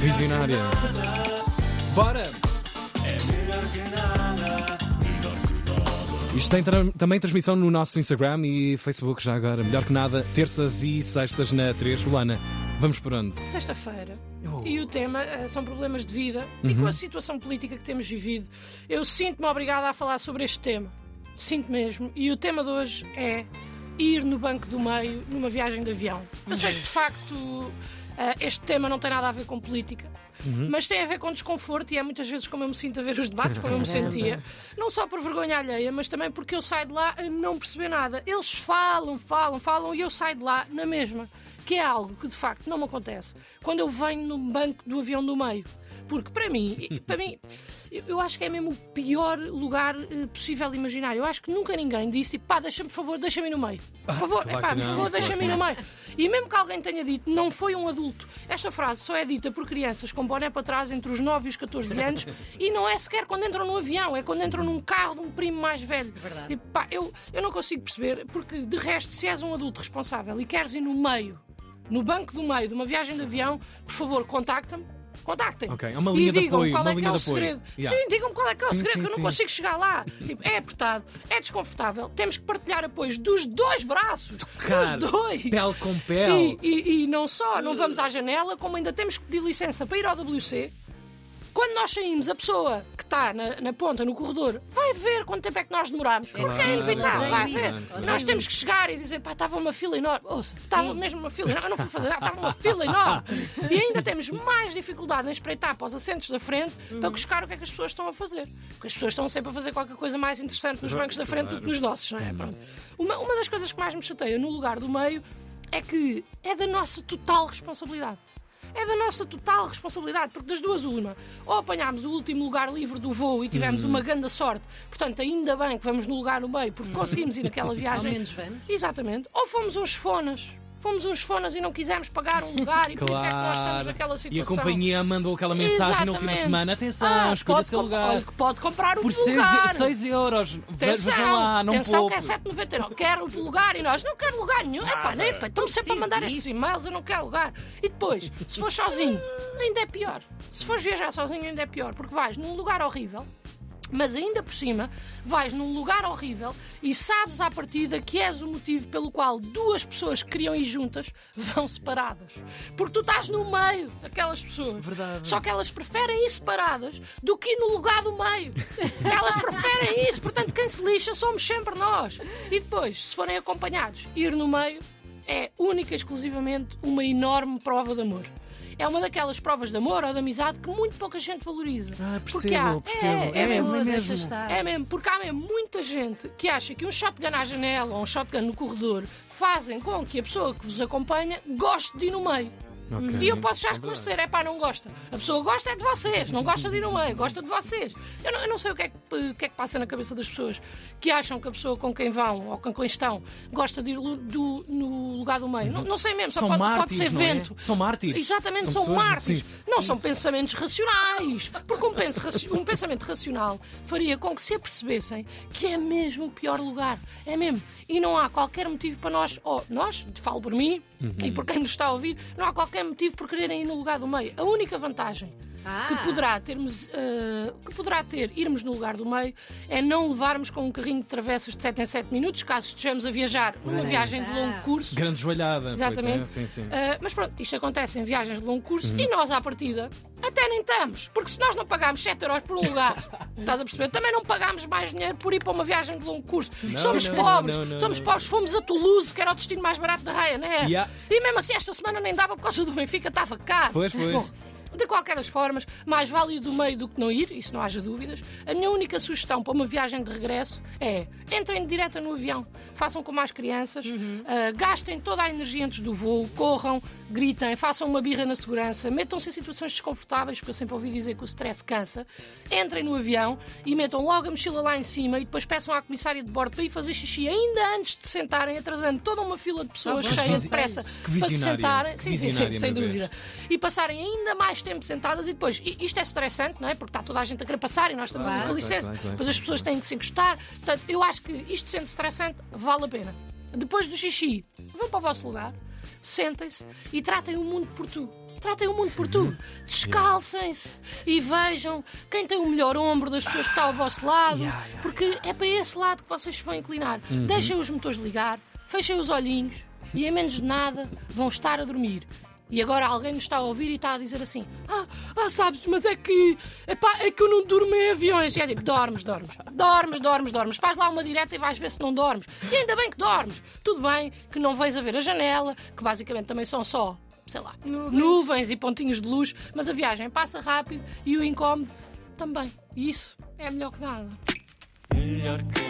Visionária. Bora! Isto tem tra- também transmissão no nosso Instagram e Facebook, já agora. Melhor que nada, terças e sextas na 3. Luana, vamos por onde? Sexta-feira. Oh. E o tema eh, são problemas de vida e com a situação política que temos vivido, eu sinto-me obrigada a falar sobre este tema. Sinto mesmo. E o tema de hoje é ir no banco do meio numa viagem de avião. Eu sei que de facto este tema não tem nada a ver com política. Mas tem a ver com desconforto e é muitas vezes como eu me sinto a ver os debates, como eu me sentia. Não só por vergonha alheia, mas também porque eu saio de lá a não perceber nada. Eles falam, falam, falam e eu saio de lá na mesma. Que é algo que de facto não me acontece quando eu venho no banco do avião do meio. Porque para mim, para mim, eu acho que é mesmo o pior lugar eh, possível imaginar. Eu acho que nunca ninguém disse, tipo, pá, deixa-me, por favor, deixa-me no meio. Por favor, claro que por favor, deixa-me no meio. E mesmo que alguém tenha dito, não foi um adulto. Esta frase só é dita por crianças com boné para trás entre os 9 e os 14 anos e não é sequer quando entram no avião, é quando entram num carro de um primo mais velho. Verdade. Tipo, pá, eu, eu não consigo perceber, porque de resto, se és um adulto responsável e queres ir no meio, no banco do meio de uma viagem de avião, por favor, contacta-me. Contactem. É uma linha e digam apoio, qual é que é o segredo. Yeah. Sim, digam qual é que é o Sim, segredo, sim, que eu não sim. consigo chegar lá. Tipo, é apertado, é desconfortável, temos que partilhar apoios dos dois braços. Tocar, dos dois. Pele com pele. E, e- e não só, não vamos à janela, como ainda temos que pedir licença para ir ao WC. Quando nós saímos, a pessoa que está na, na ponta, no corredor, vai ver quanto tempo é que nós demoramos. Porque é inevitável, vai isso, ver. Nós temos que chegar e dizer, pá, estava uma fila enorme. Ouça, estava mesmo uma fila enorme. Eu não fui fazer nada, estava uma fila enorme. E ainda temos mais dificuldade em espreitar para os assentos da frente para buscar o que é que as pessoas estão a fazer. Porque as pessoas estão sempre a fazer qualquer coisa mais interessante nos bancos da frente do que nos nossos, não é? Pronto. Uma, uma das coisas que mais me chateia no lugar do meio é que é da nossa total responsabilidade. É da nossa total responsabilidade, porque das duas uma, ou apanhámos o último lugar livre do voo e tivemos uma grande sorte, portanto, ainda bem que vamos no lugar no meio, porque conseguimos ir naquela Ao viagem. menos vamos. Exatamente. Ou fomos uns fonas. Fomos uns fonas e não quisemos pagar um lugar e por isso é que nós estamos naquela situação. E a companhia mandou aquela mensagem na última Exatamente. semana: atenção, Ah, escolha seu lugar. olha Pode comprar o Por lugar. 6 euros. Atenção, Vejam lá, não atenção poupe. que é 7,99. Quero o lugar e nós não quero lugar nenhum. Epá, nem, estão-me sempre a mandar disso. estes e-mails, eu não quero lugar. E depois, se fores sozinho, ainda é pior. Se fores viajar sozinho, ainda é pior, porque vais num lugar horrível. Mas ainda por cima, vais num lugar horrível e sabes à partida que és o motivo pelo qual duas pessoas que queriam ir juntas vão separadas. Porque tu estás no meio daquelas pessoas. Verdade. Só que elas preferem ir separadas do que ir no lugar do meio. elas preferem isso. Portanto, quem se lixa somos sempre nós. E depois, se forem acompanhados, ir no meio é única e exclusivamente uma enorme prova de amor. É uma daquelas provas de amor ou de amizade que muito pouca gente valoriza. Ah, Porque há- percebo, percebo. É, é É, mesmo. é mesmo. estar. É mesmo, porque há mesmo muita gente que acha que um shotgun à janela ou um shotgun no corredor fazem com que a pessoa que vos acompanha goste de ir no meio. Ok. E eu posso já É esclarecer, é pá, não gosta. A pessoa gosta é de vocês, não gosta de ir no meio, gosta de vocês. Eu não, eu não sei o que, é que, que é que passa na cabeça das pessoas que acham que a pessoa com quem vão ou com quem estão gosta de ir lu- do- no lugar do meio. Não, não sei mesmo, só São pode, pode mártires, ser não é? vento. São mártires. Exatamente, São são, pessoas- mártires. sim. Não são pensamentos racionais. Porque um, penso um pensamento racional faria com que se apercebessem que é mesmo o pior lugar. É mesmo. E não há qualquer motivo para nós, ou nós, falo por mim Uhum. e por quem nos está a ouvir, não há qualquer motivo por quererem ir no lugar do meio. A única vantagem Ah. que poderá termos eh, que poderá ter irmos no lugar do meio é não levarmos com um carrinho de travessas de 7 em 7 minutos caso estejamos a viajar numa viagem de longo curso Grande joelhada. pois é, Exatamente. sim, sim. Uh, mas pronto, isto acontece em viagens de longo curso Uhum. e nós, à partida, até nem estamos. Porque se nós não pagámos 7 euros por um lugar, estás a perceber? Também não pagámos mais dinheiro por ir para uma viagem de longo curso. somos não, pobres, não, não, somos não. pobres. Fomos a Toulouse, que era o destino mais barato da Ryanair. Yeah. E mesmo assim, esta semana nem dava por causa do Benfica, estava caro. Pois, pois. Bom, de qualquer das formas, mais vale ir do meio do que não ir, isso não haja dúvidas. A minha única sugestão para uma viagem de regresso é entrem direta no avião, façam como as crianças, ah, gastem toda a energia antes do voo, corram, gritem, façam uma birra na segurança, metam-se em situações desconfortáveis, porque eu sempre ouvi dizer que o stress cansa. Entrem no avião e metam logo a mochila lá em cima e depois peçam à comissária de bordo para ir fazer xixi ainda antes de sentarem, atrasando toda uma fila de pessoas bons cheia de pressa para se sentarem. Sim, sim, sim, sem dúvida e passarem ainda mais tempo sentadas e depois, i- isto é estressante, não é? Porque está toda a gente a querer passar e nós estamos Claro. com licença, claro, claro. depois as pessoas têm que se encostar. Portanto, eu acho que isto sendo estressante, vale a pena. Depois do xixi, vão para o vosso lugar, sentem-se e tratem o mundo por tu. Tratem o mundo por tudo. Descalcem-se e vejam quem tem o melhor ombro das pessoas que está ao vosso lado, Yeah, yeah, porque é para esse lado que vocês se vão inclinar. Uhum. Deixem os motores ligar, fechem os olhinhos e em menos de nada vão estar a dormir. E agora alguém nos está a ouvir e está a dizer assim: Ah, ah sabes, mas é que epá, é que eu não durmo em aviões. E é tipo: dormes, dormes, dormes, dormes, dormes. Faz lá uma direta e vais ver se não dormes. E ainda bem que dormes. Tudo bem que não vais a ver a janela, que basicamente também são só, sei lá, nuvens, e pontinhos de luz, mas a viagem passa rápido e o incómodo também. E isso é melhor que nada. Melhor que